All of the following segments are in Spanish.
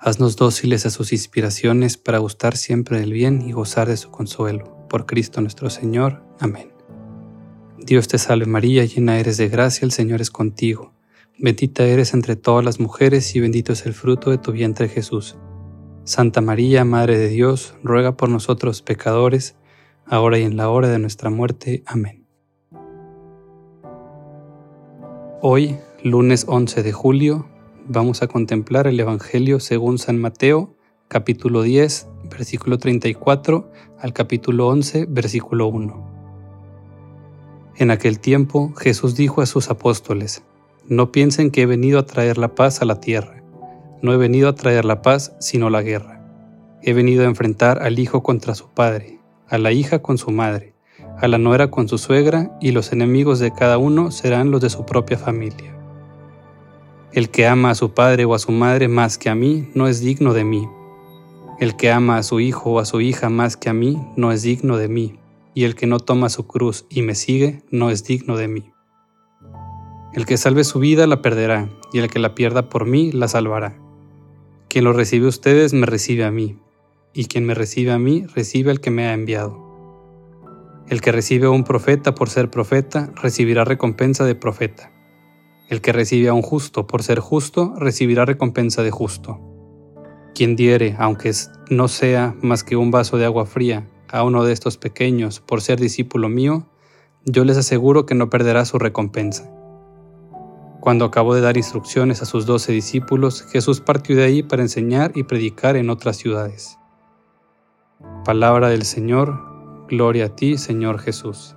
Haznos dóciles a sus inspiraciones para gustar siempre del bien y gozar de su consuelo. Por Cristo nuestro Señor. Amén. Dios te salve María, llena eres de gracia, el Señor es contigo. Bendita eres entre todas las mujeres y bendito es el fruto de tu vientre Jesús. Santa María, Madre de Dios, ruega por nosotros pecadores, ahora y en la hora de nuestra muerte. Amén. Hoy, lunes 11 de julio, vamos a contemplar el Evangelio según San Mateo, capítulo 10, versículo 34 al capítulo 11, versículo 1. En aquel tiempo Jesús dijo a sus apóstoles, No piensen que he venido a traer la paz a la tierra. No he venido a traer la paz, sino la guerra. He venido a enfrentar al hijo contra su padre, a la hija con su madre, a la nuera con su suegra, y los enemigos de cada uno serán los de su propia familia. El que ama a su padre o a su madre más que a mí no es digno de mí. El que ama a su hijo o a su hija más que a mí no es digno de mí. Y el que no toma su cruz y me sigue no es digno de mí. El que salve su vida la perderá, y el que la pierda por mí la salvará. Quien lo recibe a ustedes me recibe a mí, y quien me recibe a mí recibe al que me ha enviado. El que recibe a un profeta por ser profeta recibirá recompensa de profeta. El que recibe a un justo por ser justo, recibirá recompensa de justo. Quien diere, aunque no sea más que un vaso de agua fría, a uno de estos pequeños por ser discípulo mío, yo les aseguro que no perderá su recompensa. Cuando acabó de dar instrucciones a sus doce discípulos, Jesús partió de ahí para enseñar y predicar en otras ciudades. Palabra del Señor, gloria a ti, Señor Jesús.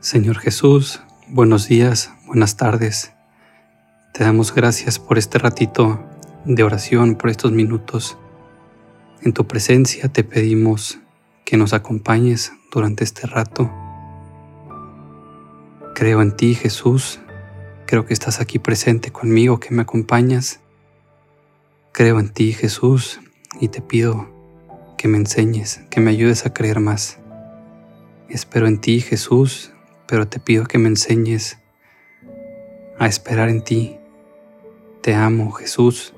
Señor Jesús, Buenos días, buenas tardes. Te damos gracias por este ratito de oración, por estos minutos. En tu presencia te pedimos que nos acompañes durante este rato. Creo en ti, Jesús. Creo que estás aquí presente conmigo, que me acompañas. Creo en ti, Jesús, y te pido que me enseñes, que me ayudes a creer más. Espero en ti, Jesús, pero te pido que me enseñes a esperar en ti. Te amo, Jesús,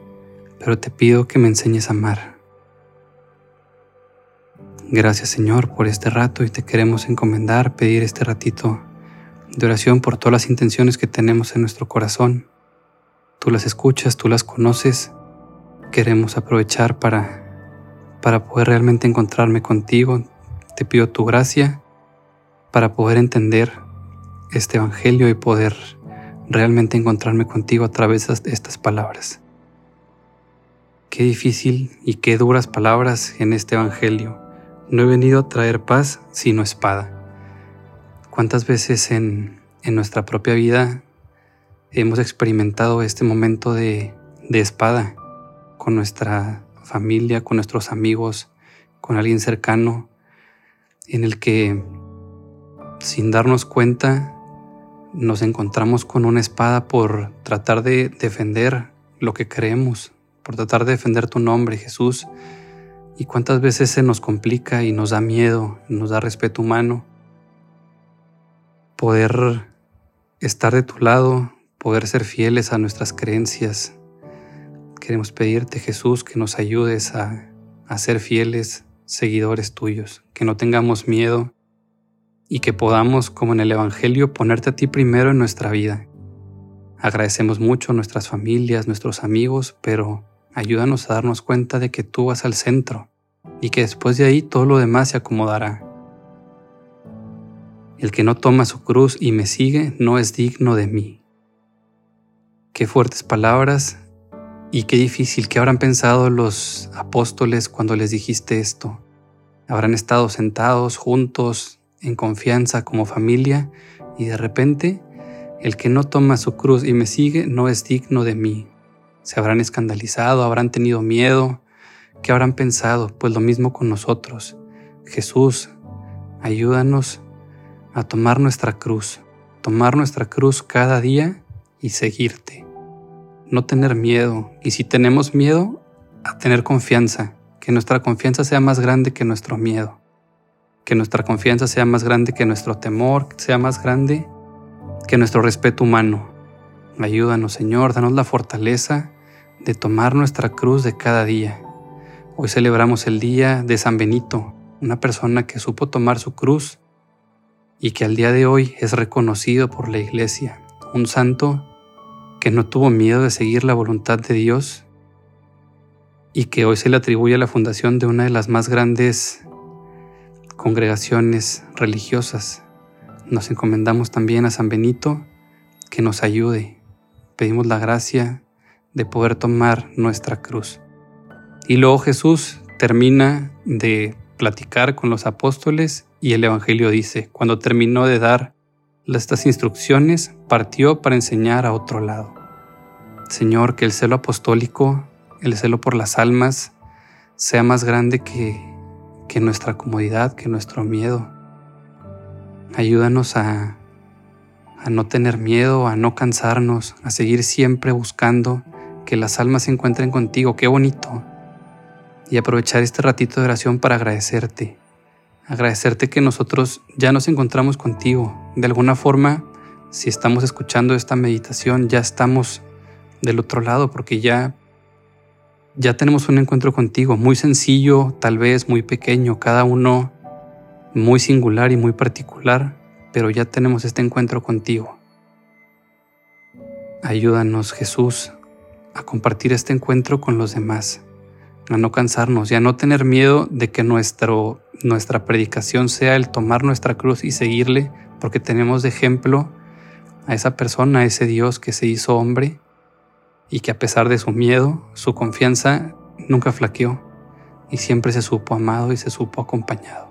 pero te pido que me enseñes a amar. Gracias, Señor, por este rato y te queremos encomendar, pedir este ratito de oración por todas las intenciones que tenemos en nuestro corazón. Tú las escuchas, tú las conoces. Queremos aprovechar para, para poder realmente encontrarme contigo. Te pido tu gracia para poder entender este Evangelio y poder realmente encontrarme contigo a través de estas palabras. Qué difícil y qué duras palabras en este Evangelio. No he venido a traer paz sino espada. ¿Cuántas veces en, en nuestra propia vida hemos experimentado este momento de, de espada con nuestra familia, con nuestros amigos, con alguien cercano, en el que sin darnos cuenta nos encontramos con una espada por tratar de defender lo que creemos, por tratar de defender tu nombre, Jesús. Y cuántas veces se nos complica y nos da miedo, nos da respeto humano poder estar de tu lado, poder ser fieles a nuestras creencias. Queremos pedirte, Jesús, que nos ayudes a, a ser fieles seguidores tuyos, que no tengamos miedo y que podamos, como en el Evangelio, ponerte a ti primero en nuestra vida. Agradecemos mucho nuestras familias, nuestros amigos, pero ayúdanos a darnos cuenta de que tú vas al centro y que después de ahí todo lo demás se acomodará. El que no toma su cruz y me sigue no es digno de mí. Qué fuertes palabras y qué difícil que habrán pensado los apóstoles cuando les dijiste esto. Habrán estado sentados juntos en confianza como familia y de repente el que no toma su cruz y me sigue no es digno de mí. se habrán escandalizado, habrán tenido miedo, ¿qué habrán pensado? Pues lo mismo con nosotros. Jesús, ayúdanos a tomar nuestra cruz, tomar nuestra cruz cada día y seguirte. No tener miedo, y si tenemos miedo, a tener confianza, que nuestra confianza sea más grande que nuestro miedo, que nuestra confianza sea más grande que nuestro temor, sea más grande que nuestro respeto humano. Ayúdanos, Señor, danos la fortaleza de tomar nuestra cruz de cada día. Hoy celebramos el día de San Benito, una persona que supo tomar su cruz y que al día de hoy es reconocido por la Iglesia, un santo que no tuvo miedo de seguir la voluntad de Dios y que hoy se le atribuye la fundación de una de las más grandes congregaciones religiosas. Nos encomendamos también a San Benito que nos ayude. Pedimos la gracia de poder tomar nuestra cruz. Y luego Jesús termina de platicar con los apóstoles y el Evangelio dice, cuando terminó de dar estas instrucciones, partió para enseñar a otro lado. Señor, que el celo apostólico, el celo por las almas, sea más grande que, que nuestra comodidad, que nuestro miedo. Ayúdanos a, a no tener miedo, a no cansarnos, a seguir siempre buscando que las almas se encuentren contigo. Qué bonito. Y aprovechar este ratito de oración para agradecerte. Agradecerte que nosotros ya nos encontramos contigo. De alguna forma, si estamos escuchando esta meditación, ya estamos del otro lado porque ya ya tenemos un encuentro contigo, muy sencillo, tal vez muy pequeño, cada uno muy singular y muy particular, pero ya tenemos este encuentro contigo. Ayúdanos, Jesús, a compartir este encuentro con los demás, a no cansarnos y a no tener miedo de que nuestro, nuestra predicación sea el tomar nuestra cruz y seguirle, porque tenemos de ejemplo a esa persona, a ese Dios que se hizo hombre y que a pesar de su miedo, su confianza nunca flaqueó y siempre se supo amado y se supo acompañado.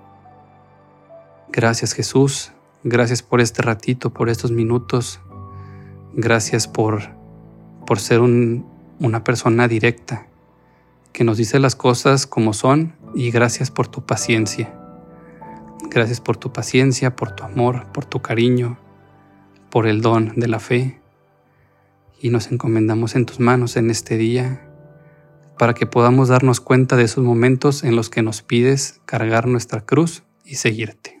Gracias Jesús, gracias por este ratito, por estos minutos, gracias por, por ser un, una persona directa, que nos dice las cosas como son y gracias por tu paciencia. Gracias por tu paciencia, por tu amor, por tu cariño, por el don de la fe. Y nos encomendamos en tus manos en este día para que podamos darnos cuenta de esos momentos en los que nos pides cargar nuestra cruz y seguirte.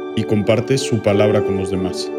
y comparte su palabra con los demás.